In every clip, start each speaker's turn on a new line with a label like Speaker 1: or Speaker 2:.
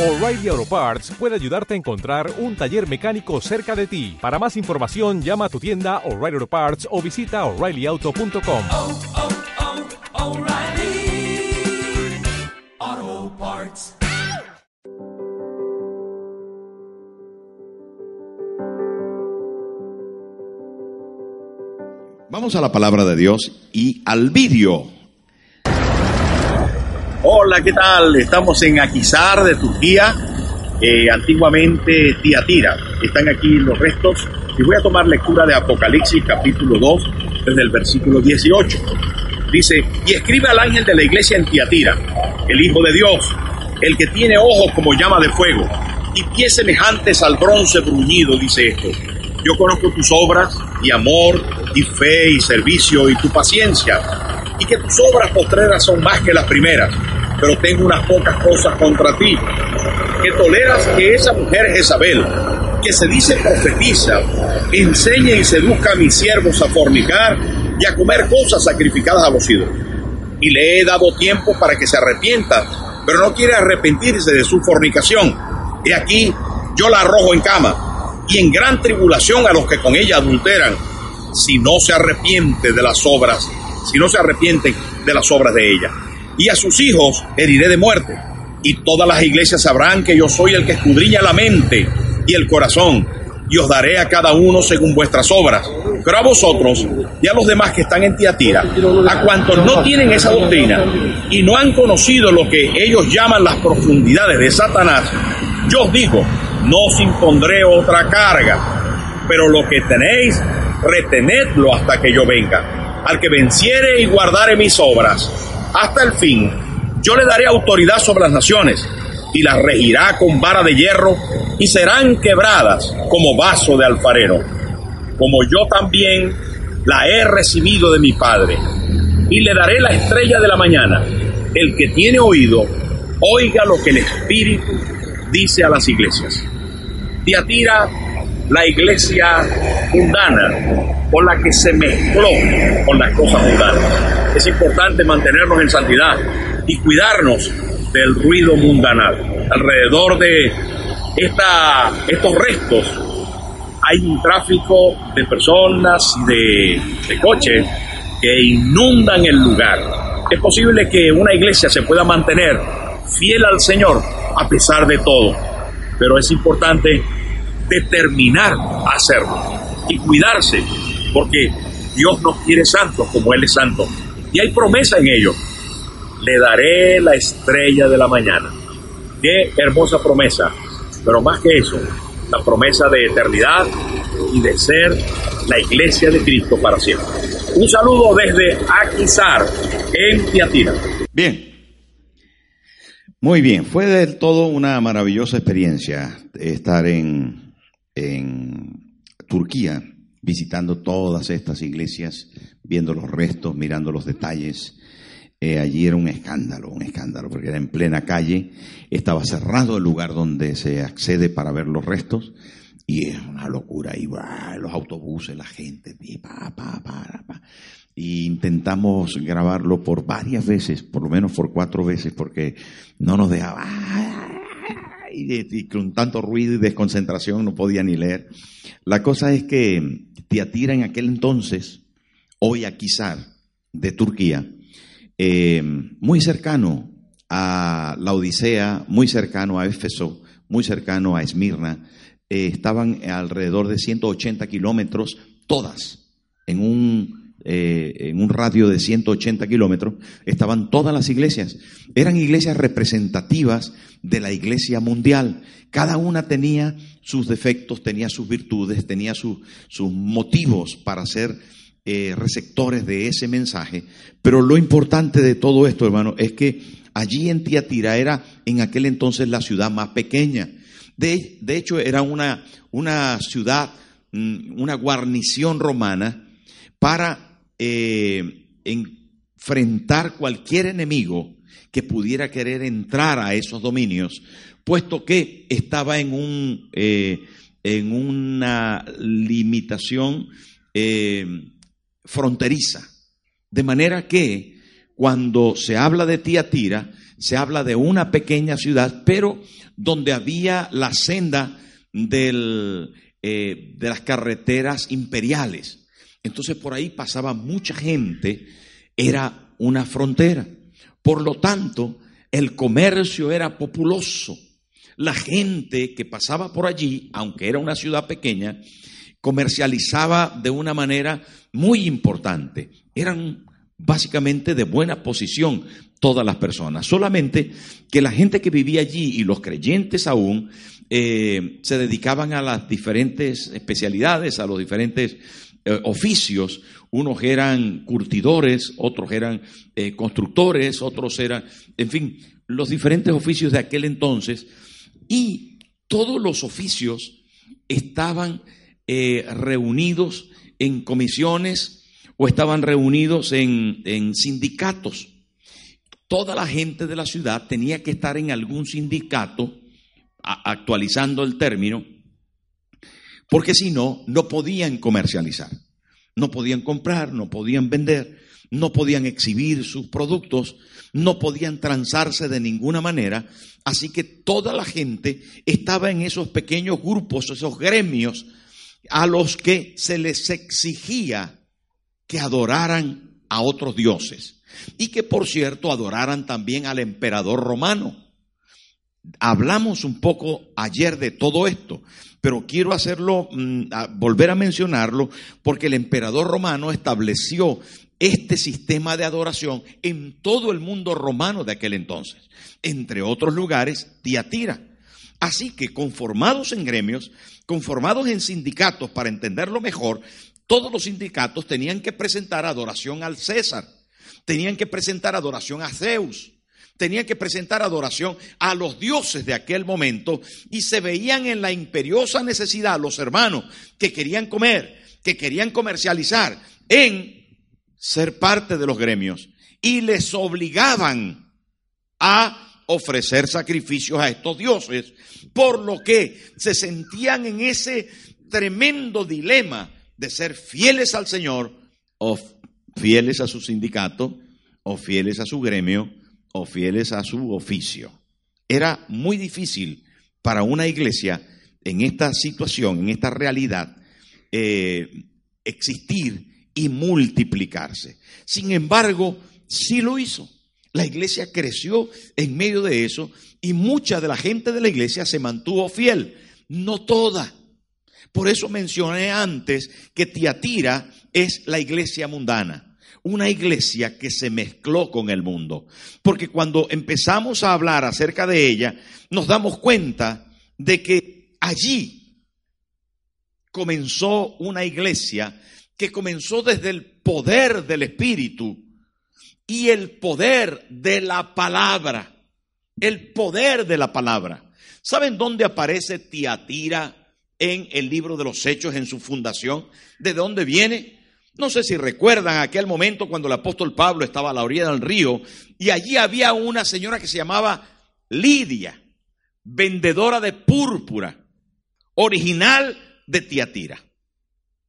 Speaker 1: O'Reilly Auto Parts puede ayudarte a encontrar un taller mecánico cerca de ti. Para más información, llama a tu tienda O'Reilly Auto Parts o visita oreillyauto.com.
Speaker 2: oh, oh, Parts.
Speaker 3: Vamos a la palabra de Dios y al vídeo.
Speaker 4: Hola, ¿qué tal? Estamos en Aquisar de Turquía, eh, antiguamente Tiatira. Están aquí los restos y voy a tomar lectura de Apocalipsis capítulo 2 desde el versículo 18. Dice, y escribe al ángel de la iglesia en Tiatira, el Hijo de Dios, el que tiene ojos como llama de fuego y pies semejantes al bronce bruñido, dice esto. Yo conozco tus obras y amor y fe y servicio y tu paciencia y que tus obras postreras son más que las primeras, pero tengo unas pocas cosas contra ti, que toleras que esa mujer Jezabel, que se dice profetiza, enseñe y seduzca a mis siervos a fornicar y a comer cosas sacrificadas a los ídolos. Y le he dado tiempo para que se arrepienta, pero no quiere arrepentirse de su fornicación. He aquí, yo la arrojo en cama y en gran tribulación a los que con ella adulteran, si no se arrepiente de las obras, si no se arrepienten de las obras de ella. Y a sus hijos heriré de muerte, y todas las iglesias sabrán que yo soy el que escudriña la mente y el corazón, y os daré a cada uno según vuestras obras. Pero a vosotros y a los demás que están en Tiatira, a cuantos no tienen esa doctrina y no han conocido lo que ellos llaman las profundidades de Satanás, yo os digo, no os impondré otra carga, pero lo que tenéis, retenedlo hasta que yo venga. Al que venciere y guardare mis obras, hasta el fin, yo le daré autoridad sobre las naciones, y las regirá con vara de hierro, y serán quebradas como vaso de alfarero, como yo también la he recibido de mi Padre. Y le daré la estrella de la mañana. El que tiene oído, oiga lo que el Espíritu dice a las iglesias. Tiatira, la iglesia mundana, con la que se mezcló con las cosas mundanas. Es importante mantenernos en santidad y cuidarnos del ruido mundanal. Alrededor de esta, estos restos hay un tráfico de personas y de, de coches que inundan el lugar. Es posible que una iglesia se pueda mantener fiel al Señor a pesar de todo, pero es importante determinar a hacerlo y cuidarse, porque Dios nos quiere santos como Él es santo. Y hay promesa en ello. Le daré la estrella de la mañana. Qué hermosa promesa. Pero más que eso, la promesa de eternidad y de ser la iglesia de Cristo para siempre. Un saludo desde Aquisar, en Tiatira.
Speaker 3: Bien. Muy bien, fue del todo una maravillosa experiencia estar en, en Turquía, visitando todas estas iglesias, viendo los restos, mirando los detalles. Eh, allí era un escándalo, un escándalo, porque era en plena calle, estaba cerrado el lugar donde se accede para ver los restos, y es una locura, y bah, los autobuses, la gente, y pa, pa, pa, pa. Y intentamos grabarlo por varias veces, por lo menos por cuatro veces, porque no nos dejaba, y, con tanto ruido y desconcentración no podía ni leer. La cosa es que Tiatira en aquel entonces, hoy Aquisar, de Turquía, eh, muy cercano a la Odisea, muy cercano a Éfeso, muy cercano a Esmirna, eh, estaban alrededor de 180 kilómetros, todas, en un, eh, en un radio de 180 kilómetros, estaban todas las iglesias. Eran iglesias representativas de la iglesia mundial. Cada una tenía sus defectos, tenía sus virtudes, tenía su- sus motivos para ser eh, receptores de ese mensaje. Pero lo importante de todo esto, hermano, es que allí en Tiatira era en aquel entonces la ciudad más pequeña. De, de hecho, era una, una ciudad, mm, una guarnición romana para eh, enfrentar cualquier enemigo que pudiera querer entrar a esos dominios, puesto que estaba en, un, eh, en una limitación eh, fronteriza. De manera que cuando se habla de Tiatira, se habla de una pequeña ciudad, pero donde había la senda del, de las carreteras imperiales. Entonces por ahí pasaba mucha gente, era una frontera. Por lo tanto, el comercio era populoso. La gente que pasaba por allí, aunque era una ciudad pequeña, comercializaba de una manera muy importante. Eran básicamente de buena posición todas las personas. Solamente que la gente que vivía allí y los creyentes aún eh, se dedicaban a las diferentes especialidades, a los diferentes eh, oficios. Unos eran curtidores, otros eran eh, constructores, otros eran, en fin, los diferentes oficios de aquel entonces. Y todos los oficios estaban reunidos en comisiones o estaban reunidos en sindicatos. Toda la gente de la ciudad tenía que estar en algún sindicato, actualizando el término, porque si no, no podían comercializar, no podían comprar, no podían vender, no podían exhibir sus productos, no podían transarse de ninguna manera, así que toda la gente estaba en esos pequeños grupos, esos gremios, a los que se les exigía que adoraran a otros dioses. Y que por cierto adoraran también al emperador romano. Hablamos un poco ayer de todo esto, pero quiero hacerlo, mm, volver a mencionarlo, porque el emperador romano estableció este sistema de adoración en todo el mundo romano de aquel entonces, entre otros lugares, Tiatira. Así que conformados en gremios, conformados en sindicatos, para entenderlo mejor, todos los sindicatos tenían que presentar adoración al César, tenían que presentar adoración a Zeus, tenían que presentar adoración a los dioses de aquel momento y se veían en la imperiosa necesidad los hermanos que querían comer, que querían comercializar, en ser parte de los gremios y les obligaban a ofrecer sacrificios a estos dioses, por lo que se sentían en ese tremendo dilema de ser fieles al Señor o fieles a su sindicato o fieles a su gremio o fieles a su oficio. Era muy difícil para una iglesia en esta situación, en esta realidad, eh, existir y multiplicarse. Sin embargo, sí lo hizo. La iglesia creció en medio de eso y mucha de la gente de la iglesia se mantuvo fiel. No toda, por eso mencioné antes que Tiatira es la iglesia mundana, una iglesia que se mezcló con el mundo. Porque cuando empezamos a hablar acerca de ella, nos damos cuenta de que allí comenzó una iglesia que comenzó desde el poder del Espíritu y el poder de la palabra. El poder de la palabra. ¿Saben dónde aparece Tiatira en el libro de los Hechos, en su fundación. ¿De dónde viene? No sé si recuerdan aquel momento cuando el apóstol Pablo estaba a la orilla del río y allí había una señora que se llamaba Lidia, vendedora de púrpura, original de Tiatira.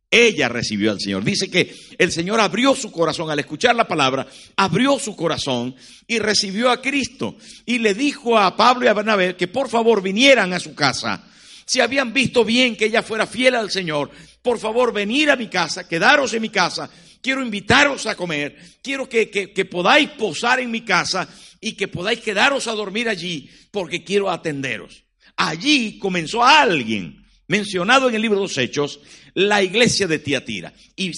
Speaker 3: Ella recibió al Señor. Dice que el Señor abrió su corazón al escuchar la palabra, abrió su corazón y recibió a Cristo. Y le dijo a Pablo y a Bernabé que por favor vinieran a su casa si habían visto bien que ella fuera fiel al Señor, por favor, venir a mi casa, quedaros en mi casa, quiero invitaros a comer, quiero que, que, podáis posar en mi casa y que podáis quedaros a dormir allí, porque quiero atenderos. Allí comenzó alguien, mencionado en el libro de los Hechos, la iglesia de Tiatira. Y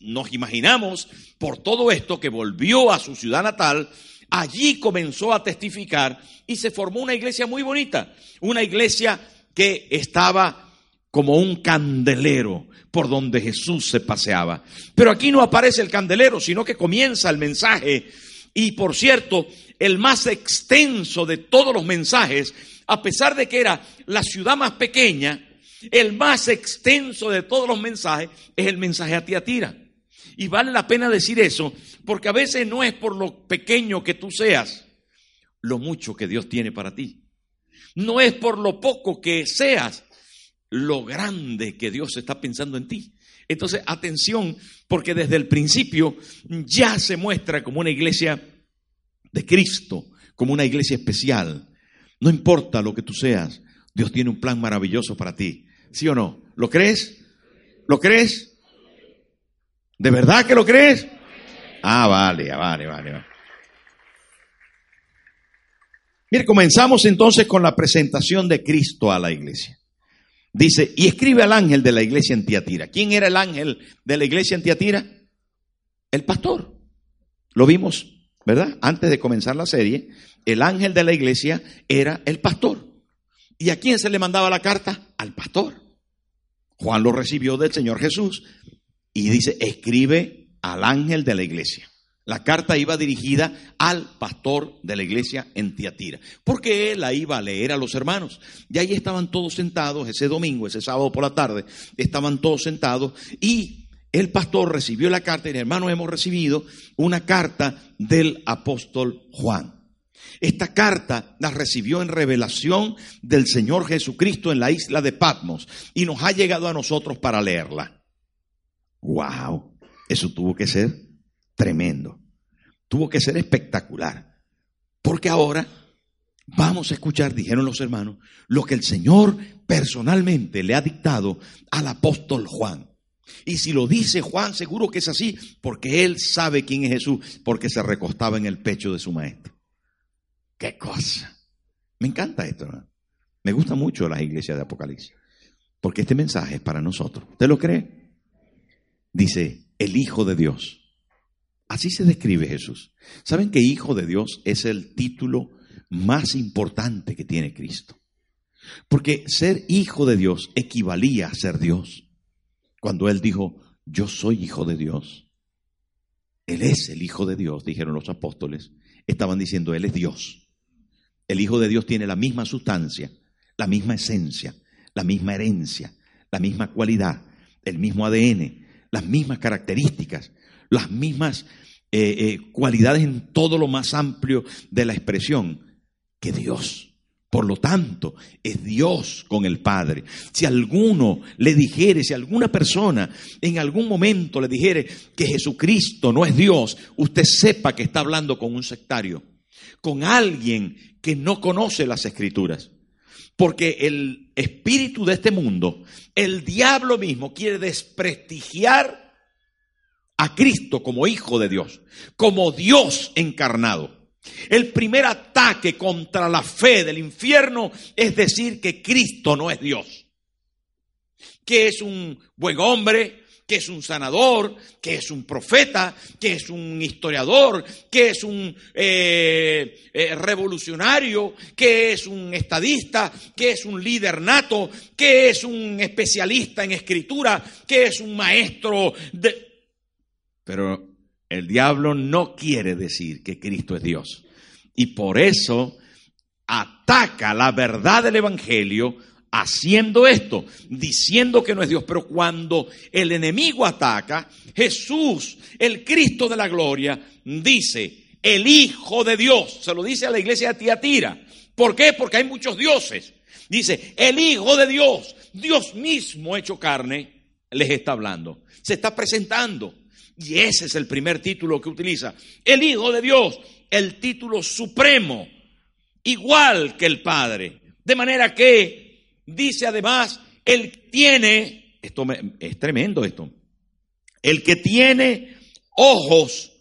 Speaker 3: nos imaginamos por todo esto que volvió a su ciudad natal, allí comenzó a testificar y se formó una iglesia muy bonita, una iglesia que estaba como un candelero por donde Jesús se paseaba. Pero aquí no aparece el candelero, sino que comienza el mensaje. Y por cierto, el más extenso de todos los mensajes, a pesar de que era la ciudad más pequeña, el más extenso de todos los mensajes es el mensaje a Tiatira. Y vale la pena decir eso, porque a veces no es por lo pequeño que tú seas, lo mucho que Dios tiene para ti. No es por lo poco que seas, lo grande que Dios está pensando en ti. Entonces, atención, porque desde el principio ya se muestra como una iglesia de Cristo, como una iglesia especial. No importa lo que tú seas, Dios tiene un plan maravilloso para ti. ¿Sí o no? ¿Lo crees? ¿Lo crees? ¿De verdad que lo crees? Ah, vale, vale, vale. vale. Mire, comenzamos entonces con la presentación de Cristo a la iglesia. Dice, y escribe al ángel de la iglesia en Tiatira. ¿Quién era el ángel de la iglesia en Tiatira? El pastor. Lo vimos, ¿verdad? Antes de comenzar la serie, el ángel de la iglesia era el pastor. ¿Y a quién se le mandaba la carta? Al pastor. Juan lo recibió del Señor Jesús y dice, escribe al ángel de la iglesia. La carta iba dirigida al pastor de la iglesia en Tiatira, porque él la iba a leer a los hermanos. Y ahí estaban todos sentados ese domingo, ese sábado por la tarde, estaban todos sentados y el pastor recibió la carta y hermanos hemos recibido una carta del apóstol Juan. Esta carta la recibió en revelación del Señor Jesucristo en la isla de Patmos y nos ha llegado a nosotros para leerla. ¡Wow! Eso tuvo que ser tremendo. Tuvo que ser espectacular. Porque ahora vamos a escuchar, dijeron los hermanos, lo que el Señor personalmente le ha dictado al apóstol Juan. Y si lo dice Juan, seguro que es así, porque él sabe quién es Jesús, porque se recostaba en el pecho de su maestro. ¡Qué cosa! Me encanta esto, ¿no? Me gusta mucho las iglesias de Apocalipsis, porque este mensaje es para nosotros. ¿Usted lo cree? Dice, el Hijo de Dios Así se describe Jesús. ¿Saben que Hijo de Dios es el título más importante que tiene Cristo? Porque ser hijo de Dios equivalía a ser Dios. Cuando Él dijo, yo soy hijo de Dios, Él es el Hijo de Dios, dijeron los apóstoles, estaban diciendo, Él es Dios. El Hijo de Dios tiene la misma sustancia, la misma esencia, la misma herencia, la misma cualidad, el mismo ADN, las mismas características, las mismas eh, eh, cualidades en todo lo más amplio de la expresión que Dios. Por lo tanto, es Dios con el Padre. Si alguno le dijere, si alguna persona en algún momento le dijere que Jesucristo no es Dios, usted sepa que está hablando con un sectario, con alguien que no conoce las escrituras. Porque el espíritu de este mundo, el diablo mismo, quiere desprestigiar a Cristo como Hijo de Dios, como Dios encarnado. El primer ataque contra la fe del infierno es decir que Cristo no es Dios, que es un buen hombre, que es un sanador, que es un profeta, que es un historiador, que es un eh, eh, revolucionario, que es un estadista, que es un líder nato, que es un especialista en escritura, que es un maestro de... Pero el diablo no quiere decir que Cristo es Dios. Y por eso ataca la verdad del Evangelio haciendo esto, diciendo que no es Dios. Pero cuando el enemigo ataca, Jesús, el Cristo de la gloria, dice, el Hijo de Dios, se lo dice a la iglesia de Tiatira. ¿Por qué? Porque hay muchos dioses. Dice, el Hijo de Dios, Dios mismo hecho carne, les está hablando. Se está presentando. Y ese es el primer título que utiliza. El Hijo de Dios, el título supremo, igual que el Padre. De manera que dice además, el tiene, esto es tremendo esto, el que tiene ojos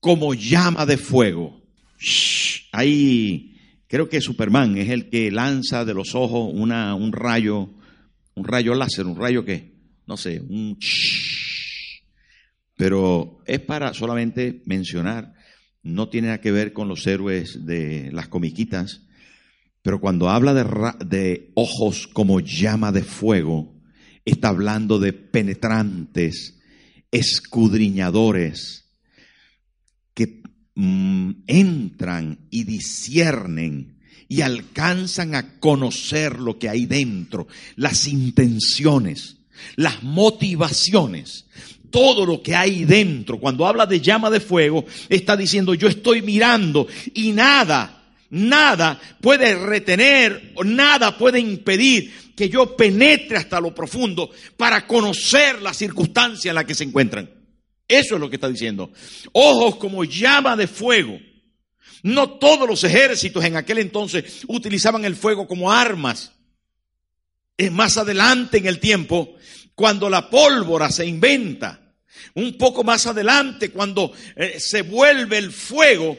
Speaker 3: como llama de fuego. ahí creo que Superman es el que lanza de los ojos una, un rayo, un rayo láser, un rayo que, no sé, un pero es para solamente mencionar, no tiene nada que ver con los héroes de las comiquitas, pero cuando habla de, ojos como llama de fuego, está hablando de penetrantes, escudriñadores, que mm, entran y disciernen y alcanzan a conocer lo que hay dentro, las intenciones, las motivaciones todo lo que hay dentro. Cuando habla de llama de fuego, está diciendo yo estoy mirando y nada, nada puede retener, nada puede impedir que yo penetre hasta lo profundo para conocer la circunstancia en la que se encuentran. Eso es lo que está diciendo. Ojos como llama de fuego. No todos los ejércitos en aquel entonces utilizaban el fuego como armas. Es más adelante en el tiempo cuando la pólvora se inventa. Un poco más adelante cuando eh, se vuelve el fuego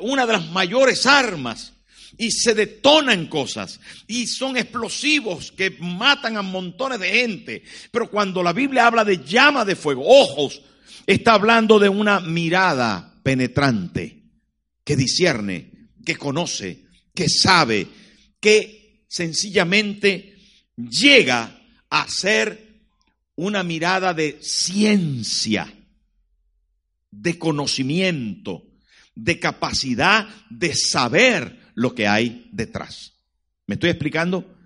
Speaker 3: una de las mayores armas y se detonan cosas y son explosivos que matan a montones de gente. Pero cuando la Biblia habla de llama de fuego, ojos, está hablando de una mirada penetrante que discierne, que conoce, que sabe, que sencillamente llega a ser una mirada de ciencia, de conocimiento, de capacidad de saber lo que hay detrás. ¿Me estoy explicando?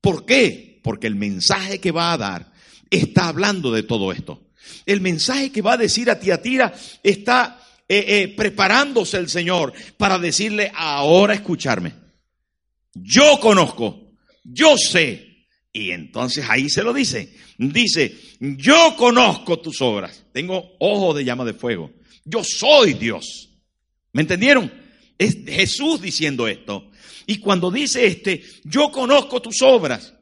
Speaker 3: ¿Por qué? Porque el mensaje que va a dar está hablando de todo esto. El mensaje que va a decir a Tiatira está eh, eh, preparándose el Señor para decirle ahora escucharme. Yo conozco, yo sé. Y entonces ahí se lo dice. Dice, yo conozco tus obras. Tengo ojo de llama de fuego. Yo soy Dios. ¿Me entendieron? Es Jesús diciendo esto. Y cuando dice este, yo conozco tus obras.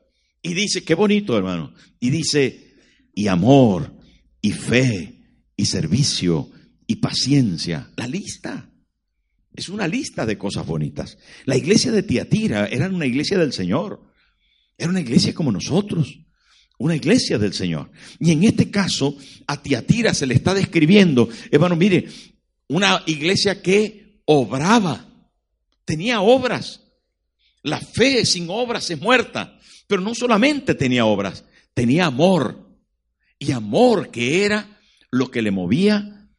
Speaker 3: Y dice, qué bonito hermano. Y dice, y amor, y fe, y servicio, y paciencia. La lista. Es una lista de cosas bonitas. La iglesia de Tiatira era una iglesia del Señor. Era una iglesia como nosotros. Una iglesia del Señor. Y en este caso, a Tiatira se le está describiendo, hermano, mire, una iglesia que obraba, tenía obras. La fe sin obras es muerta, pero no solamente tenía obras, tenía amor. Y amor que era lo que le movía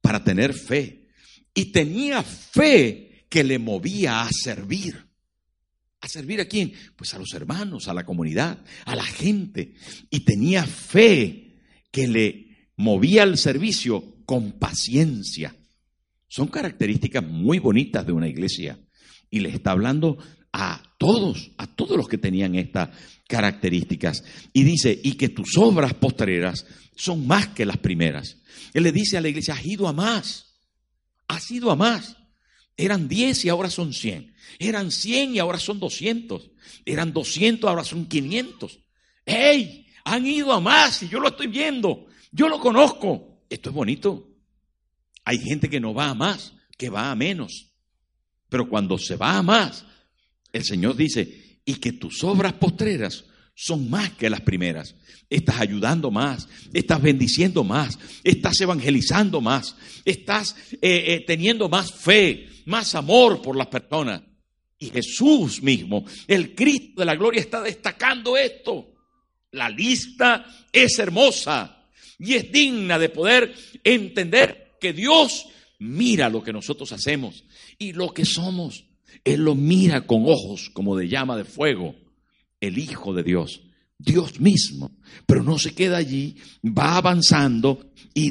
Speaker 3: para tener fe. Y tenía fe que le movía a servir. ¿A servir a quién? Pues a los hermanos, a la comunidad, a la gente. Y tenía fe que le movía al servicio con paciencia. Son características muy bonitas de una iglesia. Y le está hablando a todos, a todos los que tenían estas características. Y dice, y que tus obras postreras son más que las primeras. Él le dice a la iglesia, has ido a más, has ido a más. Eran 10 y ahora son 100. Eran 100 y ahora son 200. Eran 200, ahora son 500. ¡Ey! Han ido a más y yo lo estoy viendo. Yo lo conozco. Esto es bonito. Hay gente que no va a más, que va a menos. Pero cuando se va a más, el Señor dice, y que tus obras postreras son más que las primeras. Estás ayudando más, estás bendiciendo más, estás evangelizando más, estás eh, eh, teniendo más fe, más amor por las personas. Y Jesús mismo, el Cristo de la gloria, está destacando esto. La lista es hermosa y es digna de poder entender que Dios mira lo que nosotros hacemos y lo que somos. Él lo mira con ojos como de llama de fuego. El Hijo de Dios, Dios mismo. Pero no se queda allí, va avanzando y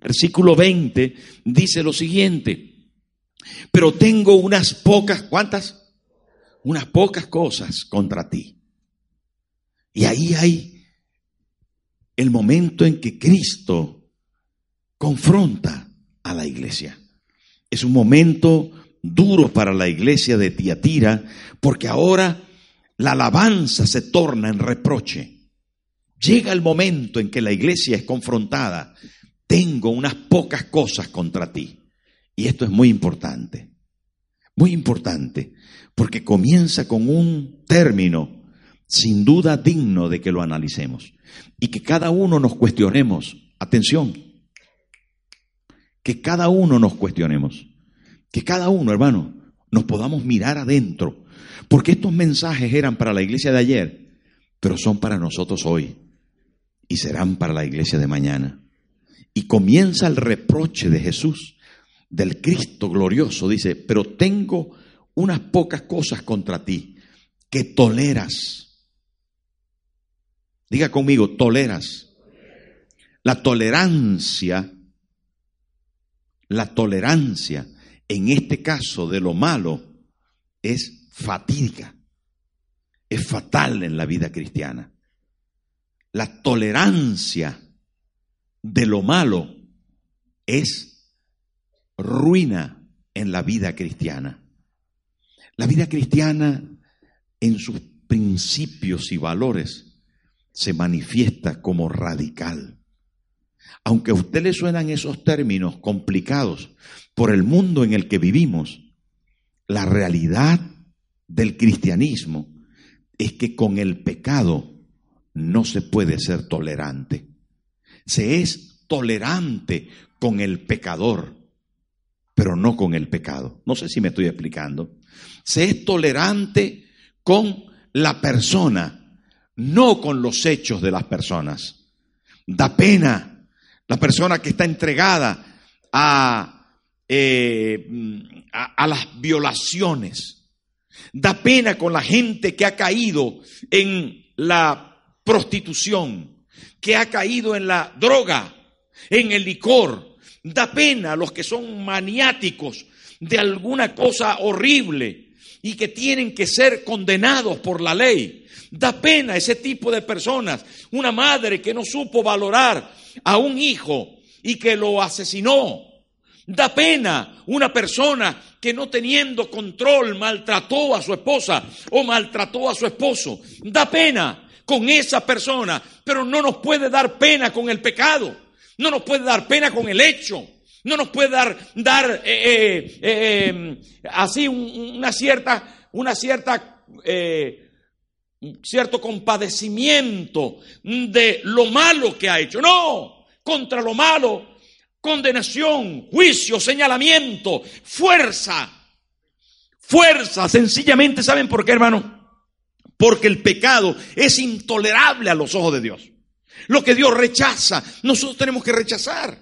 Speaker 3: versículo 20 dice lo siguiente. Pero tengo unas pocas, ¿cuántas? Unas pocas cosas contra ti. Y ahí hay el momento en que Cristo confronta a la iglesia. Es un momento duro para la iglesia de Tiatira porque ahora la alabanza se torna en reproche. Llega el momento en que la iglesia es confrontada. Tengo unas pocas cosas contra ti. Y esto es muy importante. Muy importante. Porque comienza con un término sin duda digno de que lo analicemos. Y que cada uno nos cuestionemos. Atención que cada uno nos cuestionemos, que cada uno, hermano, nos podamos mirar adentro, porque estos mensajes eran para la iglesia de ayer, pero son para nosotros hoy y serán para la iglesia de mañana. Y comienza el reproche de Jesús, del Cristo glorioso, dice, pero tengo unas pocas cosas contra ti que toleras. Diga conmigo, toleras. La tolerancia la tolerancia, en este caso de lo malo, es fatídica. es fatal en la vida cristiana. La tolerancia de lo malo es ruina en la vida cristiana. La vida cristiana en sus principios y valores se manifiesta como radical. Aunque a usted le suenan esos términos complicados por el mundo en el que vivimos, la realidad del cristianismo es que con el pecado no se puede ser tolerante. Se es tolerante con el pecador, pero no con el pecado. No sé si me estoy explicando. Se es tolerante con la persona, no con los hechos de las personas. Da pena la persona que está entregada a, eh, a, las violaciones. Da pena con la gente que ha caído en la prostitución, que ha caído en la droga, en el licor. Da pena a los que son maniáticos de alguna cosa horrible y que tienen que ser condenados por la ley. Da pena ese tipo de personas. Una madre que no supo valorar a un hijo y que lo asesinó. Da pena una persona que no teniendo control maltrató a su esposa o maltrató a su esposo. Da pena con esa persona, pero no nos puede dar pena con el pecado. No nos puede dar pena con el hecho. No nos puede dar, dar eh, eh, eh, así un- una cierta, una cierta, eh, cierto compadecimiento de lo malo que ha hecho. No, contra lo malo, condenación, juicio, señalamiento, fuerza. Fuerza, sencillamente, ¿saben por qué, hermano? Porque el pecado es intolerable a los ojos de Dios. Lo que Dios rechaza, nosotros tenemos que rechazar.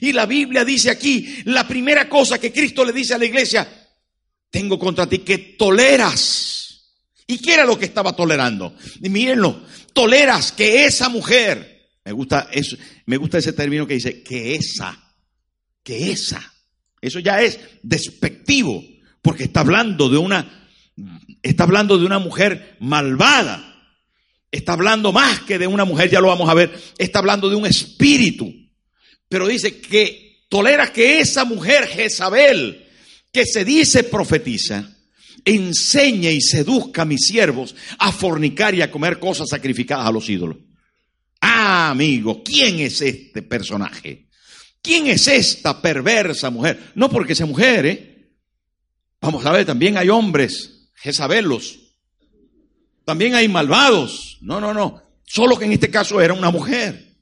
Speaker 3: Y la Biblia dice aquí, la primera cosa que Cristo le dice a la iglesia, tengo contra ti que toleras. ¿Y qué era lo que estaba tolerando? Y mírenlo, toleras que esa mujer, me gusta ese término que dice que esa, que esa. Eso ya es despectivo, porque está hablando de una está hablando de una mujer malvada. Está hablando más que de una mujer, ya lo vamos a ver, está hablando de un espíritu. Pero dice que tolera que esa mujer Jezabel, que se dice profetiza, enseñe y seduzca a mis siervos a fornicar y a comer cosas sacrificadas a los ídolos. Ah, amigo, ¿quién es este personaje? ¿Quién es esta perversa mujer? No porque sea mujer, ¿eh? Vamos a ver, también hay hombres, Jezabelos. También hay malvados. No, no, no. Solo que en este caso era una mujer.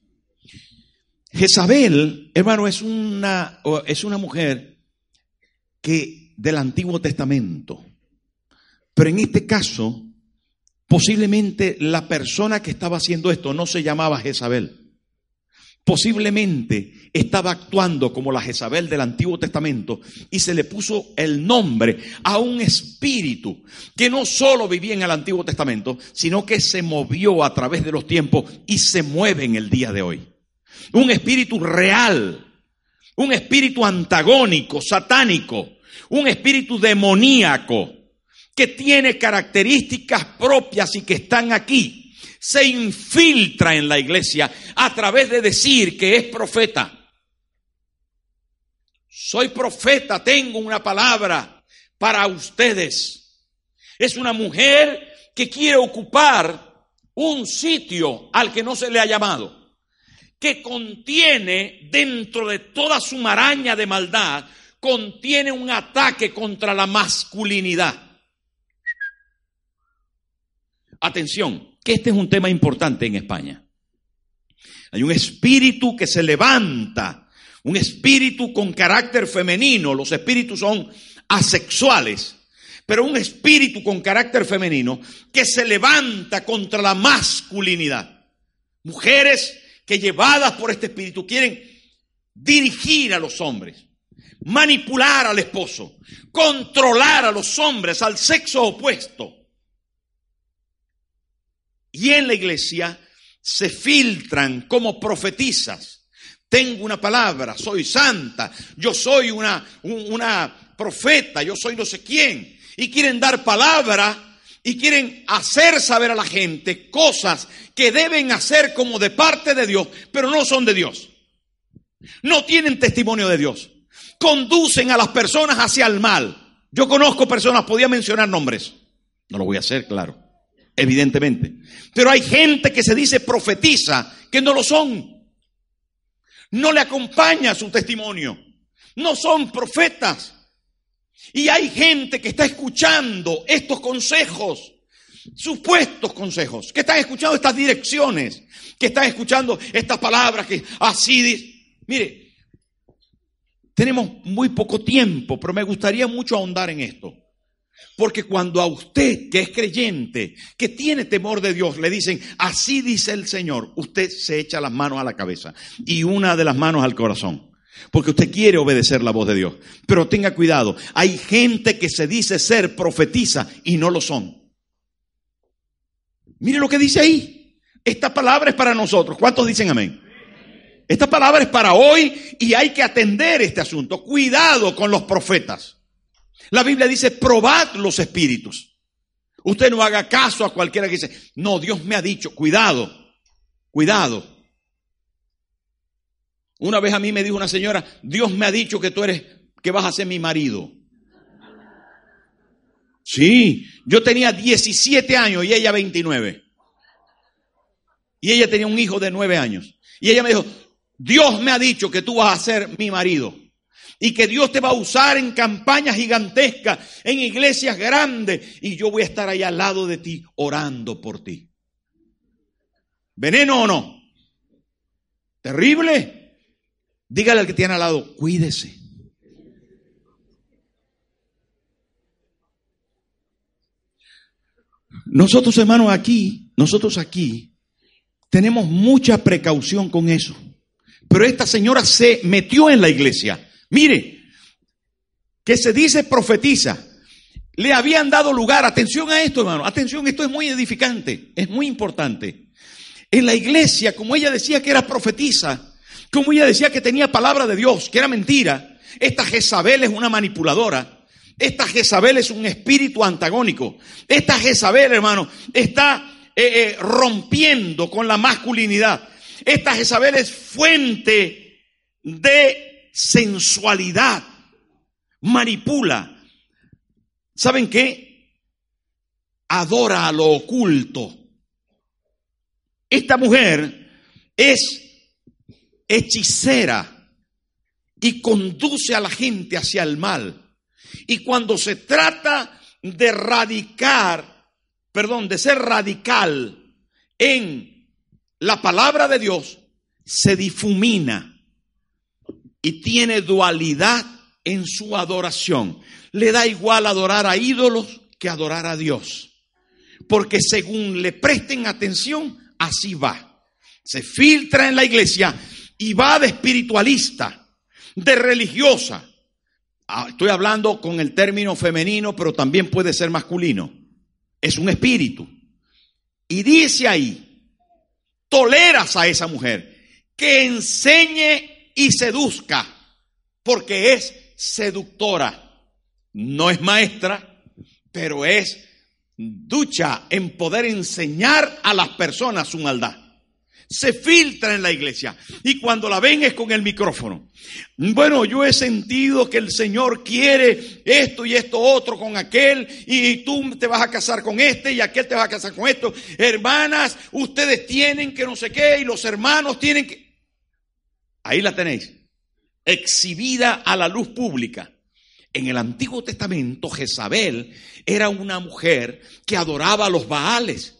Speaker 3: Jezabel, hermano, es una, es una mujer que del Antiguo Testamento. Pero en este caso, posiblemente la persona que estaba haciendo esto no se llamaba Jezabel. Posiblemente estaba actuando como la Jezabel del Antiguo Testamento y se le puso el nombre a un espíritu que no solo vivía en el Antiguo Testamento, sino que se movió a través de los tiempos y se mueve en el día de hoy. Un espíritu real, un espíritu antagónico, satánico, un espíritu demoníaco que tiene características propias y que están aquí se infiltra en la iglesia a través de decir que es profeta. Soy profeta, tengo una palabra para ustedes. Es una mujer que quiere ocupar un sitio al que no se le ha llamado, que contiene dentro de toda su maraña de maldad, contiene un ataque contra la masculinidad. Atención, que este es un tema importante en España. Hay un espíritu que se levanta, un espíritu con carácter femenino, los espíritus son asexuales, pero un espíritu con carácter femenino que se levanta contra la masculinidad. Mujeres que llevadas por este espíritu quieren dirigir a los hombres, manipular al esposo, controlar a los hombres, al sexo opuesto. Y en la iglesia se filtran como profetizas. Tengo una palabra, soy santa, yo soy una, un- una profeta, yo soy no sé quién. Y quieren dar palabra y quieren hacer saber a la gente cosas que deben hacer como de parte de Dios, pero no son de Dios. No tienen testimonio de Dios. Conducen a las personas hacia el mal. Yo conozco personas, podía mencionar nombres. No lo voy a hacer, claro. Evidentemente. Pero hay gente que se dice profetiza que no lo son. No le acompaña su testimonio. No son profetas. Y hay gente que está escuchando estos consejos, supuestos consejos, que están escuchando estas direcciones, que están escuchando estas palabras que así. Mire, tenemos muy poco tiempo, pero me gustaría mucho ahondar en esto. Porque cuando a usted, que es creyente, que tiene temor de Dios, le dicen, así dice el Señor, usted se echa las manos a la cabeza y una de las manos al corazón. Porque usted quiere obedecer la voz de Dios. Pero tenga cuidado, hay gente que se dice ser profetiza y no lo son. Mire lo que dice ahí. Esta palabra es para nosotros. ¿Cuántos dicen amén? Esta palabra es para hoy y hay que atender este asunto. Cuidado con los profetas. La Biblia dice, probad los espíritus. Usted no haga caso a cualquiera que dice, no, Dios me ha dicho, cuidado, cuidado. Una vez a mí me dijo una señora, Dios me ha dicho que tú eres, que vas a ser mi marido. Sí, yo tenía 17 años y ella 29. Y ella tenía un hijo de 9 años. Y ella me dijo, Dios me ha dicho que tú vas a ser mi marido. Y que Dios te va a usar en campañas gigantescas, en iglesias grandes. Y yo voy a estar ahí al lado de ti orando por ti. ¿Veneno o no? ¿Terrible? Dígale al que tiene al lado, cuídese. Nosotros, hermanos, aquí, nosotros aquí, tenemos mucha precaución con eso. Pero esta señora se metió en la iglesia. Mire, que se dice profetiza. Le habían dado lugar, atención a esto, hermano, atención, esto es muy edificante, es muy importante. En la iglesia, como ella decía que era profetiza, como ella decía que tenía palabra de Dios, que era mentira, esta Jezabel es una manipuladora. Esta Jezabel es un espíritu antagónico. Esta Jezabel, hermano, está eh, eh, rompiendo con la masculinidad. Esta Jezabel es fuente de sensualidad. Manipula. ¿Saben qué? Adora a lo oculto. Esta mujer es hechicera y conduce a la gente hacia el mal. Y cuando se trata de radicar, perdón, de ser radical en la palabra de Dios, se difumina y tiene dualidad en su adoración. Le da igual adorar a ídolos que adorar a Dios. Porque según le presten atención, así va. Se filtra en la iglesia y va de espiritualista, de religiosa. Ah, estoy hablando con el término femenino, pero también puede ser masculino. Es un espíritu. Y dice ahí, toleras a esa mujer que enseñe y seduzca, porque es seductora. No es maestra, pero es ducha en poder enseñar a las personas su maldad se filtra en la iglesia. Y cuando la ven es con el micrófono. Bueno, yo he sentido que el Señor quiere esto y esto otro con aquel, y tú te vas a casar con este y aquel te va a casar con esto. Hermanas, ustedes tienen que no sé qué, y los hermanos tienen que... Ahí la tenéis, exhibida a la luz pública. En el Antiguo Testamento, Jezabel era una mujer que adoraba a los Baales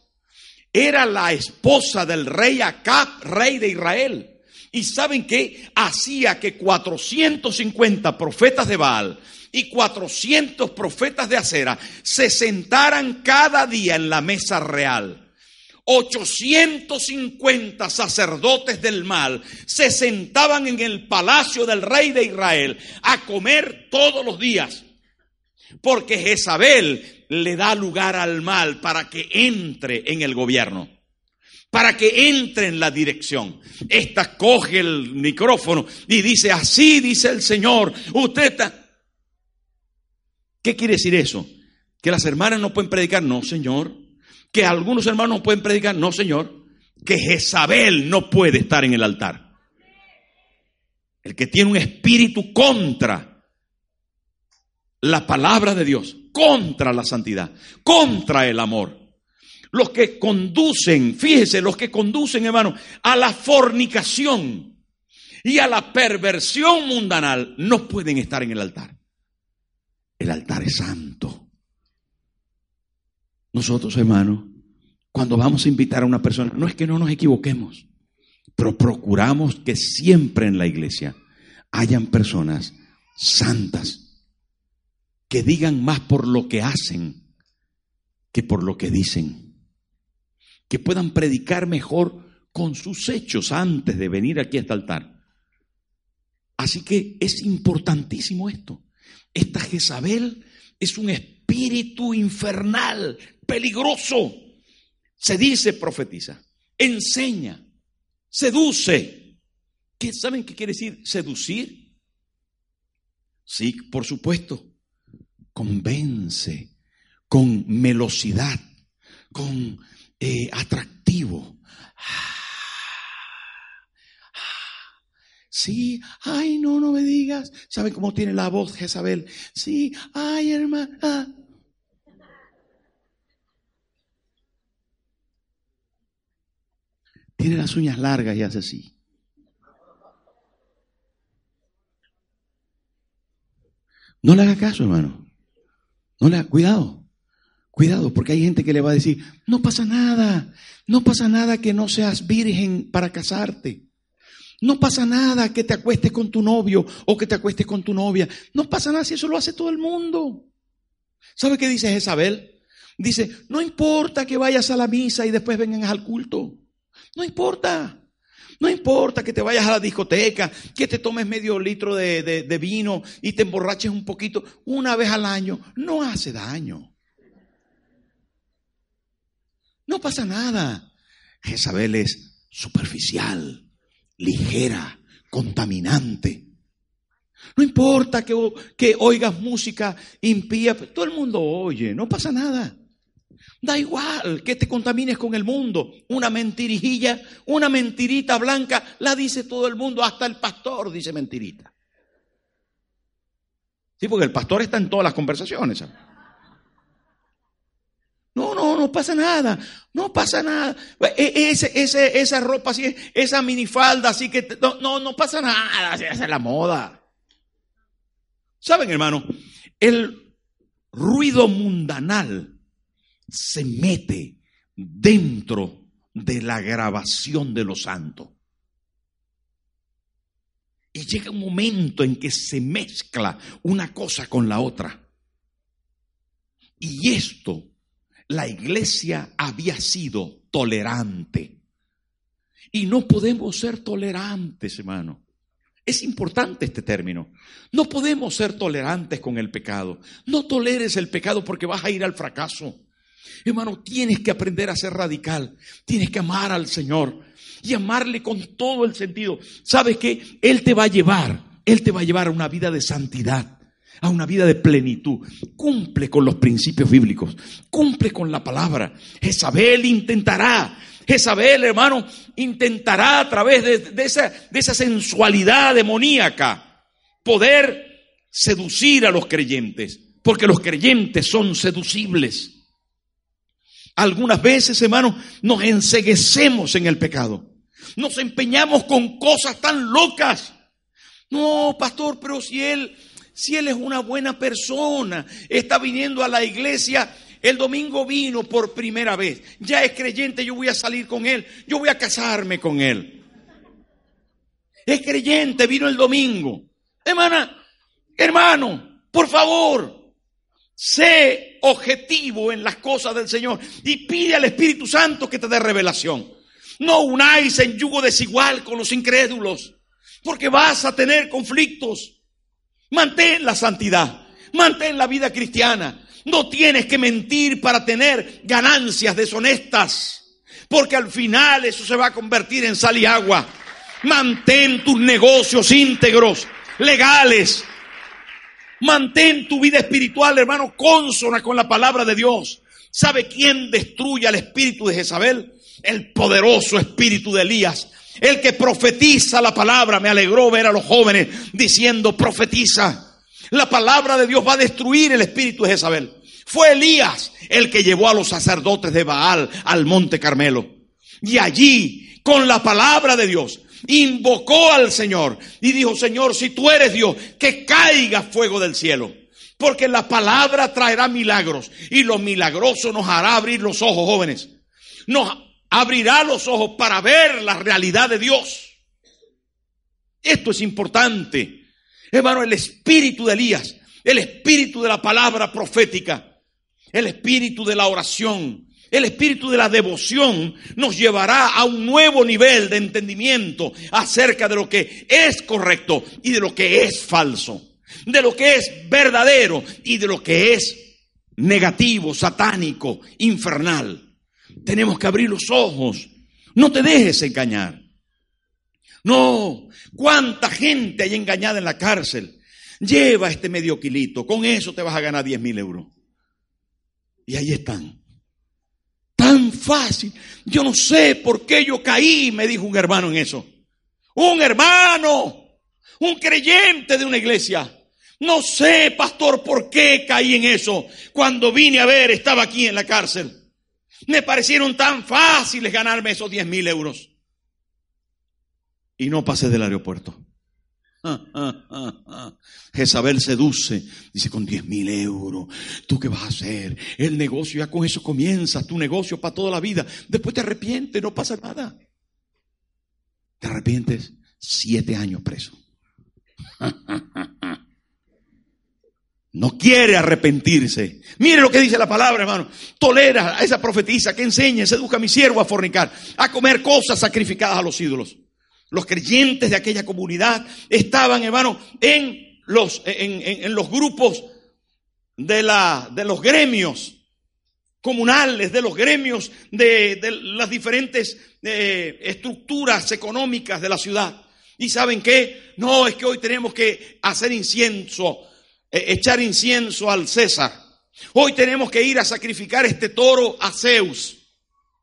Speaker 3: era la esposa del rey Acab, rey de Israel. Y saben que hacía que 450 profetas de Baal y 400 profetas de Acera se sentaran cada día en la mesa real. 850 sacerdotes del mal se sentaban en el palacio del rey de Israel a comer todos los días. Porque Jezabel le da lugar al mal para que entre en el gobierno, para que entre en la dirección. Esta coge el micrófono y dice, así dice el Señor, usted está... ¿Qué quiere decir eso? Que las hermanas no pueden predicar, no, Señor. Que algunos hermanos no pueden predicar, no, Señor. Que Jezabel no puede estar en el altar. El que tiene un espíritu contra la palabra de Dios, contra la santidad, contra el amor. Los que conducen, fíjese, los que conducen, hermano, a la fornicación y a la perversión mundanal, no pueden estar en el altar. El altar es santo. Nosotros, hermano, cuando vamos a invitar a una persona, no es que no nos equivoquemos, pero procuramos que siempre en la iglesia hayan personas santas que digan más por lo que hacen que por lo que dicen, que puedan predicar mejor con sus hechos antes de venir aquí a este altar. Así que es importantísimo esto. Esta Jezabel es un espíritu infernal, peligroso. Se dice, profetiza, enseña, seduce. ¿Qué, ¿Saben qué quiere decir seducir? Sí, por supuesto. Convence con melosidad, con eh, atractivo. Sí, ay, no, no me digas. ¿Saben cómo tiene la voz Jezabel? Sí, ay, hermana. Tiene las uñas largas y hace así. No le haga caso, hermano. No le haga cuidado. Cuidado, porque hay gente que le va a decir, no pasa nada, no pasa nada que no seas virgen para casarte. No pasa nada que te acuestes con tu novio o que te acuestes con tu novia. No pasa nada si eso lo hace todo el mundo. ¿Sabe qué dice Jezabel? Dice, no importa que vayas a la misa y después vengan al culto. No importa. No importa que te vayas a la discoteca, que te tomes medio litro de, de vino y te emborraches un poquito una vez al año. No hace daño. No pasa nada. Jezabel es superficial, ligera, contaminante. No importa que, que, oigas música impía, todo el mundo oye, no pasa nada. Da igual que te contamines con el mundo. Una mentirijilla, una mentirita blanca, la dice todo el mundo, hasta el pastor dice mentirita. Sí, porque el pastor está en todas las conversaciones. No, no, no pasa nada. No pasa nada. E, ese, ese, esa ropa así, esa minifalda así que... No, no, no pasa nada. Esa es la moda. ¿Saben, hermano? El ruido mundanal se mete dentro de la grabación de los santos. Y llega un momento en que se mezcla una cosa con la otra. Y esto la iglesia había sido tolerante. Y no podemos ser tolerantes, hermano. Es importante este término. No podemos ser tolerantes con el pecado. No toleres el pecado porque vas a ir al fracaso. Hermano, tienes que aprender a ser radical. Tienes que amar al Señor y amarle con todo el sentido. ¿Sabes que Él te va a llevar, Él te va a llevar a una vida de santidad a una vida de plenitud. Cumple con los principios bíblicos, cumple con la palabra. Jezabel intentará, Jezabel, hermano, intentará a través de, esa, de esa sensualidad demoníaca poder seducir a los creyentes, porque los creyentes son seducibles. Algunas veces, hermano, nos enseguecemos en el pecado. Nos empeñamos con cosas tan locas. No, pastor, pero si él si Él es una buena persona, está viniendo a la iglesia, el domingo vino por primera vez, ya es creyente, yo voy a salir con Él, yo voy a casarme con Él. Es creyente, vino el domingo. Hermana, hermano, por favor, sé objetivo en las cosas del Señor y pide al Espíritu Santo que te dé revelación. No unáis en yugo desigual con los incrédulos, porque vas a tener conflictos. Mantén la santidad, mantén la vida cristiana. No tienes que mentir para tener ganancias deshonestas, porque al final eso se va a convertir en sal y agua. Mantén tus negocios íntegros, legales. Mantén tu vida espiritual, hermano, consona con la palabra de Dios. ¿Sabe quién destruye al espíritu de Jezabel? El poderoso espíritu de Elías. El que profetiza la palabra. Me alegró ver a los jóvenes diciendo, profetiza. La palabra de Dios va a destruir el espíritu de Jezabel. Fue Elías el que llevó a los sacerdotes de Baal al monte Carmelo. Y allí, con la palabra de Dios, invocó al Señor y dijo, Señor, si tú eres Dios, que caiga fuego del cielo. Porque la palabra traerá milagros y lo milagroso nos hará abrir los ojos, jóvenes. Nos abrirá los ojos para ver la realidad de Dios. Esto es importante. Hermano, el espíritu de Elías, el espíritu de la palabra profética, el espíritu de la oración, el espíritu de la devoción nos llevará a un nuevo nivel de entendimiento acerca de lo que es correcto y de lo que es falso, de lo que es verdadero y de lo que es negativo, satánico, infernal. Tenemos que abrir los ojos. No te dejes engañar. No, cuánta gente hay engañada en la cárcel. Lleva este medio kilito, con eso te vas a ganar 10 mil euros. Y ahí están Tan fácil. Yo no sé por qué yo caí, me dijo un hermano en eso. Un hermano, un creyente de una iglesia. No sé, pastor, por qué caí en eso. Cuando vine a ver, estaba aquí en la cárcel. Me parecieron tan fáciles ganarme esos 10 mil euros. Y no pasé del aeropuerto. Jezabel seduce, dice con 10 mil euros, ¿tú qué vas a hacer? El negocio, ya con eso comienza, tu negocio para toda la vida. Después te arrepientes, no pasa nada. Te arrepientes, siete años preso. No quiere arrepentirse. Mire lo que dice la palabra, hermano. Tolera a esa profetisa que enseña, se educa a mi siervo a fornicar, a comer cosas sacrificadas a los ídolos. Los creyentes de aquella comunidad estaban, hermano, en los, en, los grupos de, la, de los gremios comunales, de los gremios de, las diferentes eh, estructuras económicas de la ciudad. ¿Y saben qué? No, es que hoy tenemos que hacer incienso, echar incienso al César. Hoy tenemos que ir a sacrificar este toro a Zeus.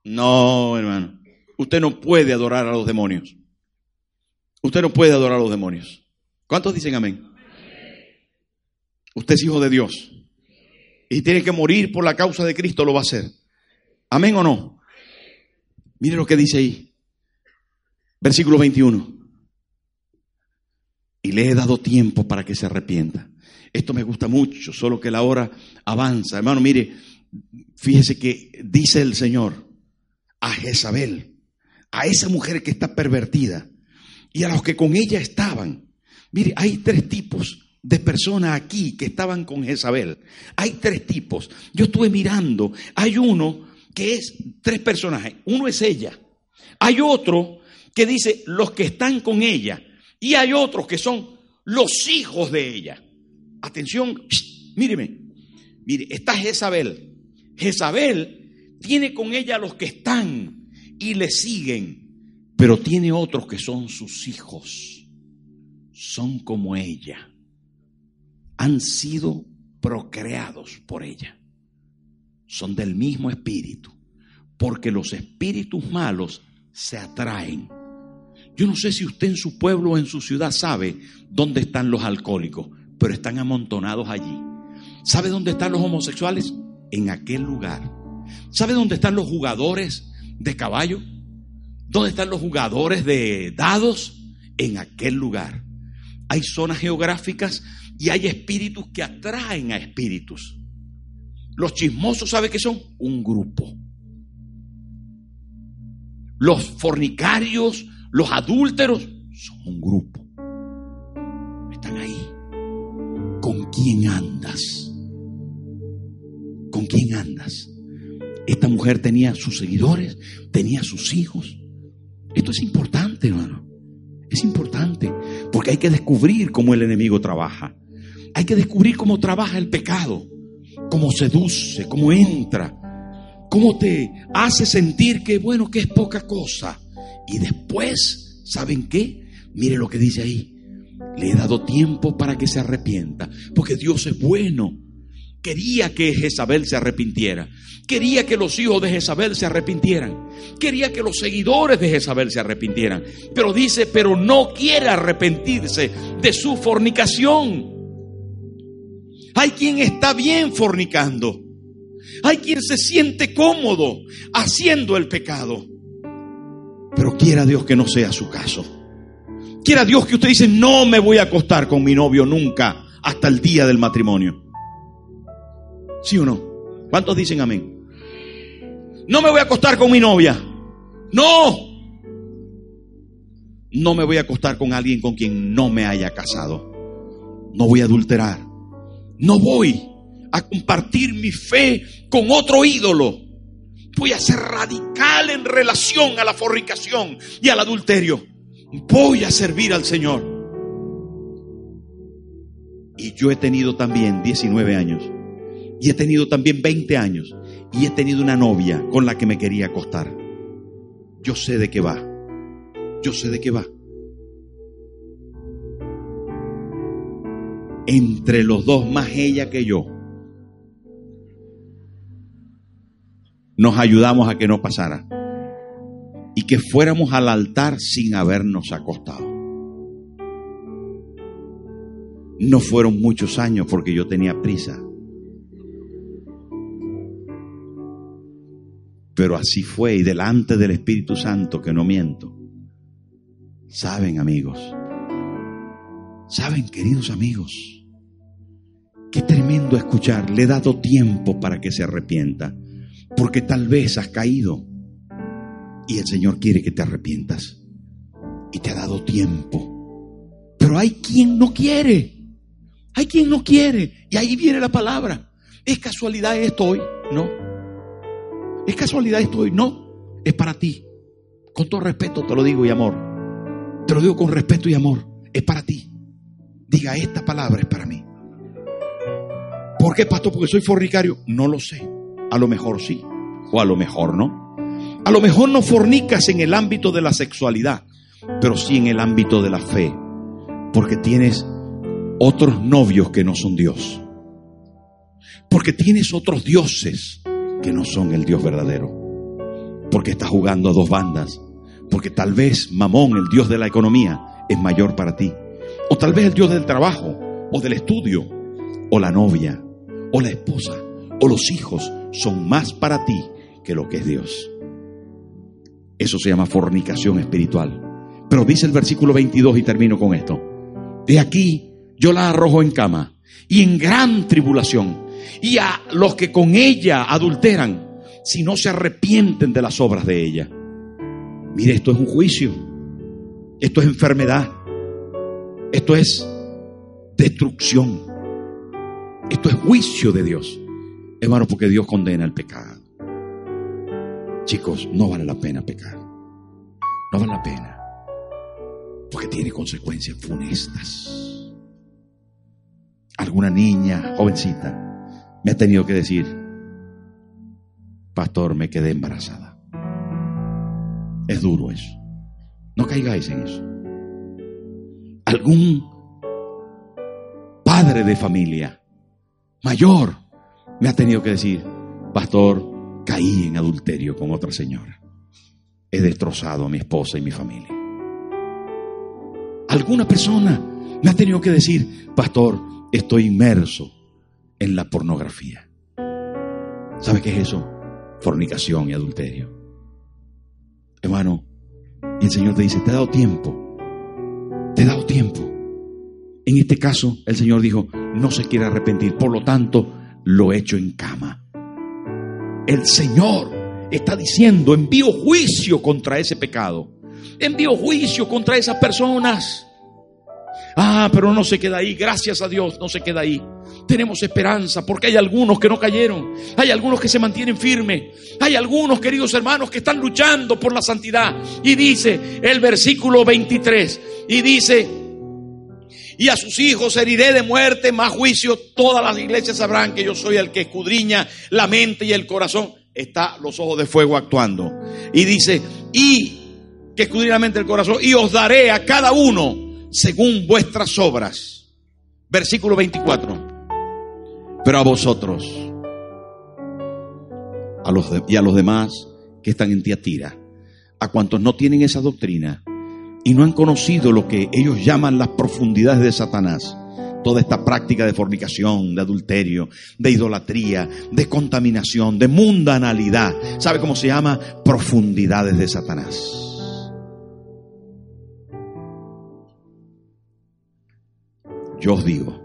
Speaker 3: No, hermano. Usted no puede adorar a los demonios. Usted no puede adorar a los demonios. ¿Cuántos dicen amén? Usted es hijo de Dios. Y tiene que morir por la causa de Cristo, lo va a hacer. ¿Amén o no? Mire lo que dice ahí. Versículo 21. Y le he dado tiempo para que se arrepienta. Esto me gusta mucho, solo que la hora avanza. Hermano, mire, fíjese que dice el Señor a Jezabel, a esa mujer que está pervertida, y a los que con ella estaban. Mire, hay tres tipos de personas aquí que estaban con Jezabel. Hay tres tipos. Yo estuve mirando, hay uno que es tres personajes. Uno es ella. Hay otro que dice los que están con ella. Y hay otros que son los hijos de ella. Atención, míreme. Mire, está Jezabel. Jezabel tiene con ella los que están y le siguen. Pero tiene otros que son sus hijos. Son como ella. Han sido procreados por ella. Son del mismo espíritu. Porque los espíritus malos se atraen. Yo no sé si usted en su pueblo o en su ciudad sabe dónde están los alcohólicos, pero están amontonados allí. ¿Sabe dónde están los homosexuales? En aquel lugar. ¿Sabe dónde están los jugadores de caballo? ¿Dónde están los jugadores de dados? En aquel lugar. Hay zonas geográficas y hay espíritus que atraen a espíritus. Los chismosos, ¿sabe qué son? Un grupo. Los fornicarios, los adúlteros, son un grupo. Quién andas? ¿Con quién andas? Esta mujer tenía sus seguidores, tenía sus hijos, esto es importante, hermano. Es importante porque hay que descubrir cómo el enemigo trabaja. Hay que descubrir cómo trabaja el pecado, cómo seduce, cómo entra, cómo te hace sentir que, bueno, que es poca cosa. Y después, ¿saben qué? Mire lo que dice ahí. Le he dado tiempo para que se arrepienta, porque Dios es bueno. Quería que Jezabel se arrepintiera. Quería que los hijos de Jezabel se arrepintieran. Quería que los seguidores de Jezabel se arrepintieran. Pero dice, pero no quiere arrepentirse de su fornicación. Hay quien está bien fornicando. Hay quien se siente cómodo haciendo el pecado. Pero quiera Dios que no sea su caso. Quiera Dios que usted dice, no me voy a acostar con mi novio nunca hasta el día del matrimonio. ¿Sí o no? ¿Cuántos dicen amén? No me voy a acostar con mi novia. No. No me voy a acostar con alguien con quien no me haya casado. No voy a adulterar. No voy a compartir mi fe con otro ídolo. Voy a ser radical en relación a la fornicación y al adulterio. Voy a servir al Señor. Y yo he tenido también 19 años y he tenido también 20 años. Y he tenido una novia con la que me quería acostar. Yo sé de qué va. Yo sé de qué va. Entre los dos, más ella que yo, nos ayudamos a que no pasara. Y que fuéramos al altar sin habernos acostado. No fueron muchos años porque yo tenía prisa. Pero así fue y delante del Espíritu Santo que no miento. Saben amigos, saben queridos amigos, qué tremendo escuchar. Le he dado tiempo para que se arrepienta, porque tal vez has caído y el Señor quiere que te arrepientas. Y te ha dado tiempo. Pero hay quien no quiere. Hay quien no quiere. Y ahí viene la palabra. ¿Es casualidad esto hoy? No. ¿Es casualidad esto hoy? No, es para ti. Con todo respeto te lo digo y amor. Te lo digo con respeto y amor. Es para ti. Diga, esta palabra es para mí. ¿Por qué, pastor? Porque soy fornicario. No lo sé. A lo mejor sí. O a lo mejor no. A lo mejor no fornicas en el ámbito de la sexualidad, pero sí en el ámbito de la fe. Porque tienes otros novios que no son Dios. Porque tienes otros dioses que no son el Dios verdadero. Porque está jugando a dos bandas. Porque tal vez Mamón, el Dios de la economía, es mayor para ti. O tal vez el Dios del trabajo, o del estudio, o la novia, o la esposa, o los hijos son más para ti que lo que es Dios. Eso se llama fornicación espiritual. Pero dice el versículo 22 y termino con esto. De aquí yo la arrojo en cama y en gran tribulación y a los que con ella adulteran, si no se arrepienten de las obras de ella. Mire, esto es un juicio, esto es enfermedad, esto es destrucción, esto es juicio de Dios, hermano, porque Dios condena el pecado. Chicos, no vale la pena pecar, no vale la pena, porque tiene consecuencias funestas. Alguna niña, jovencita, me ha tenido que decir, pastor, me quedé embarazada. Es duro eso. No caigáis en eso. Algún padre de familia mayor me ha tenido que decir, pastor, caí en adulterio con otra señora. He destrozado a mi esposa y mi familia. Alguna persona me ha tenido que decir, pastor, estoy inmerso en la pornografía. ¿Sabe qué es eso? Fornicación y adulterio. Hermano, el Señor te dice, te he dado tiempo. Te he dado tiempo. En este caso, el Señor dijo, no se quiere arrepentir. Por lo tanto, lo he hecho en cama. El Señor está diciendo, envío juicio contra ese pecado. Envío juicio contra esas personas. Ah, pero no se queda ahí. Gracias a Dios, no se queda ahí. Tenemos esperanza porque hay algunos que no cayeron. Hay algunos que se mantienen firmes. Hay algunos, queridos hermanos, que están luchando por la santidad. Y dice el versículo 23. Y dice, y a sus hijos heriré de muerte, más juicio. Todas las iglesias sabrán que yo soy el que escudriña la mente y el corazón. Está los ojos de fuego actuando. Y dice, y que escudriña la mente y el corazón. Y os daré a cada uno según vuestras obras. Versículo 24. Pero a vosotros a los y a los demás que están en Tiatira, a cuantos no tienen esa doctrina y no han conocido lo que ellos llaman las profundidades de Satanás, toda esta práctica de fornicación, de adulterio, de idolatría, de contaminación, de mundanalidad, ¿sabe cómo se llama? Profundidades de Satanás. Yo os digo,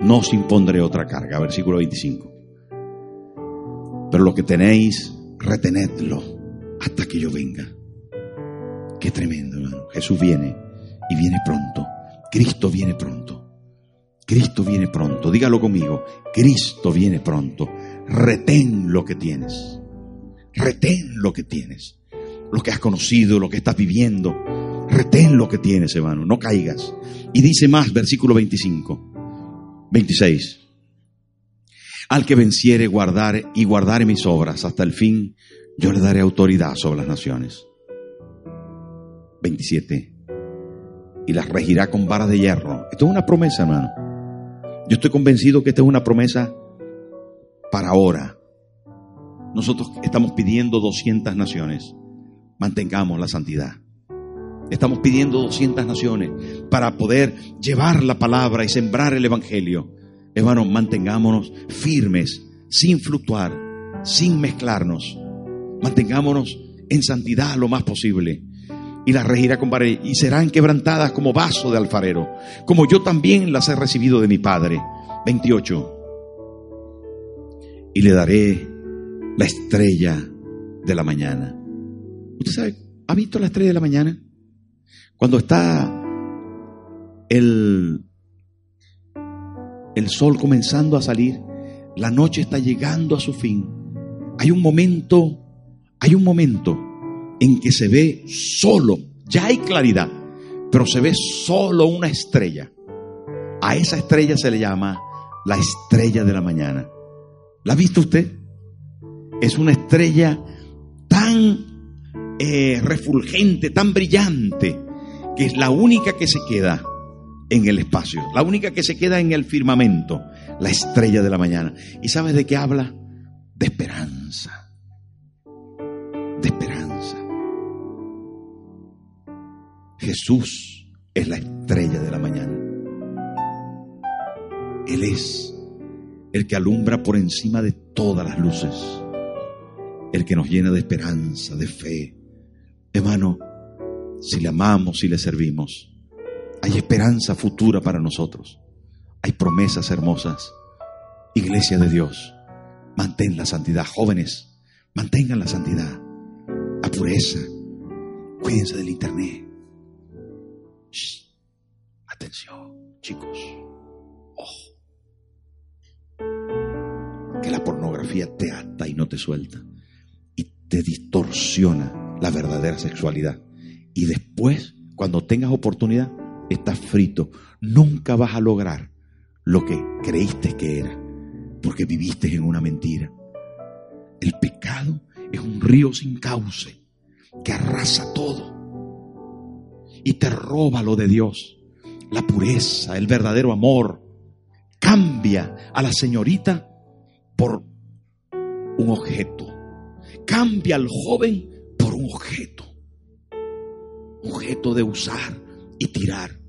Speaker 3: no os impondré otra carga, versículo 25. Pero lo que tenéis, retenedlo hasta que yo venga. Qué tremendo, hermano. Jesús viene y viene pronto. Cristo viene pronto. Cristo viene pronto. Dígalo conmigo. Cristo viene pronto. Retén lo que tienes. Retén lo que tienes. Lo que has conocido, lo que estás viviendo. Retén lo que tienes, hermano. No caigas. Y dice más, versículo 25. 26. Al que venciere guardar y guardare mis obras hasta el fin, yo le daré autoridad sobre las naciones. 27. Y las regirá con varas de hierro. Esto es una promesa, hermano. Yo estoy convencido que esta es una promesa para ahora. Nosotros estamos pidiendo 200 naciones. Mantengamos la santidad. Estamos pidiendo 200 naciones para poder llevar la palabra y sembrar el evangelio. Hermanos, mantengámonos firmes, sin fluctuar, sin mezclarnos. Mantengámonos en santidad lo más posible. Y las regirá con varas y serán quebrantadas como vaso de alfarero, como yo también las he recibido de mi Padre. 28. Y le daré la estrella de la mañana. ¿Usted sabe? ¿Ha visto la estrella de la mañana? Cuando está el, el sol comenzando a salir, la noche está llegando a su fin. Hay un momento, hay un momento en que se ve solo, ya hay claridad, pero se ve solo una estrella. A esa estrella se le llama la estrella de la mañana. ¿La ha visto usted? Es una estrella tan eh, refulgente, tan brillante, que es la única que se queda en el espacio, la única que se queda en el firmamento, la estrella de la mañana. ¿Y sabes de qué habla? De esperanza. Jesús es la estrella de la mañana. Él es el que alumbra por encima de todas las luces, el que nos llena de esperanza, de fe. Hermano, si le amamos, si le servimos, hay esperanza futura para nosotros. Hay promesas hermosas. Iglesia de Dios, mantén la santidad. Jóvenes, mantengan la santidad, la pureza. Cuídense del internet. Shh. Atención, chicos. Ojo. Que la pornografía te ata y no te suelta. Y te distorsiona la verdadera sexualidad. Y después, cuando tengas oportunidad, estás frito. Nunca vas a lograr lo que creíste que era. Porque viviste en una mentira. El pecado es un río sin cauce que arrasa todo y te roba lo de Dios. La pureza, el verdadero amor. Cambia a la señorita por un objeto. Cambia al joven por un objeto. Objeto de usar y tirar.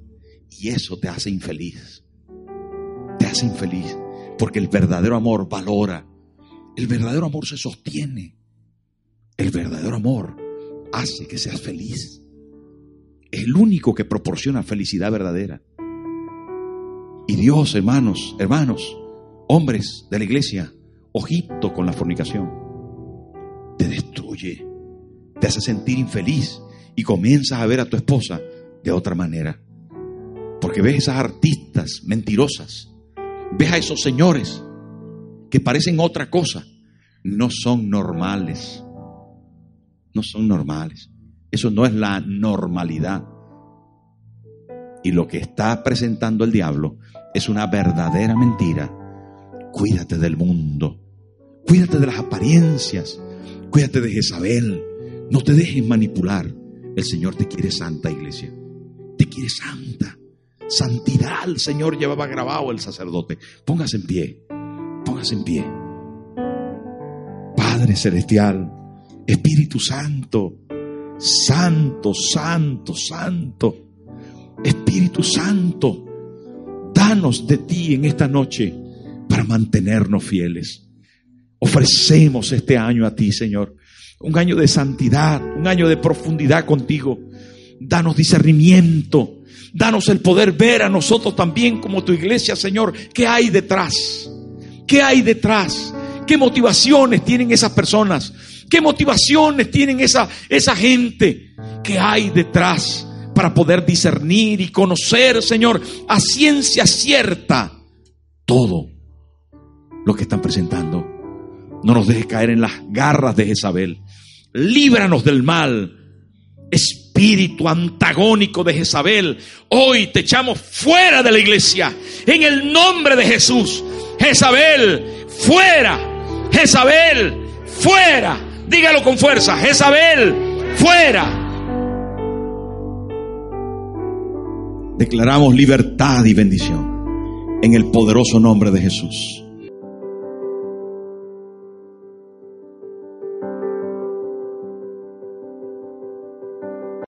Speaker 3: Y eso te hace infeliz. Te hace infeliz. Porque el verdadero amor valora. El verdadero amor se sostiene. El verdadero amor hace que seas feliz. Es el único que proporciona felicidad verdadera. Y Dios, hermanos, hermanos, hombres de la iglesia, ojito con la fornicación. Te destruye, te hace sentir infeliz y comienzas a ver a tu esposa de otra manera. Porque ves esas artistas mentirosas, ves a esos señores que parecen otra cosa, no son normales. No son normales. Eso no es la normalidad. Y lo que está presentando el diablo es una verdadera mentira. Cuídate del mundo. Cuídate de las apariencias. Cuídate de Jezabel. No te dejes manipular. El Señor te quiere santa, iglesia. Te quiere santa. Santidad el Señor llevaba grabado el sacerdote. Póngase en pie, póngase en pie. Padre Celestial, Espíritu Santo, Santo, Santo, Santo, Espíritu Santo, danos de ti en esta noche para mantenernos fieles. Ofrecemos este año a ti, Señor. Un año de santidad, un año de profundidad contigo. Danos discernimiento. Danos el poder ver a nosotros también como tu iglesia, Señor. ¿Qué hay detrás? ¿Qué hay detrás? ¿Qué motivaciones tienen esas personas? ¿Qué motivaciones tienen esa, esa gente? ¿Qué hay detrás para poder discernir y conocer, Señor, a ciencia cierta todo lo que están presentando? No nos dejes caer en las garras de Jezabel. Líbranos del mal. Espíritu antagónico de Jezabel. Hoy te echamos fuera de la iglesia. En el nombre de Jesús. Jezabel, fuera. Jezabel, fuera. Dígalo con fuerza. Jezabel, fuera. Declaramos libertad y bendición en el poderoso nombre de Jesús.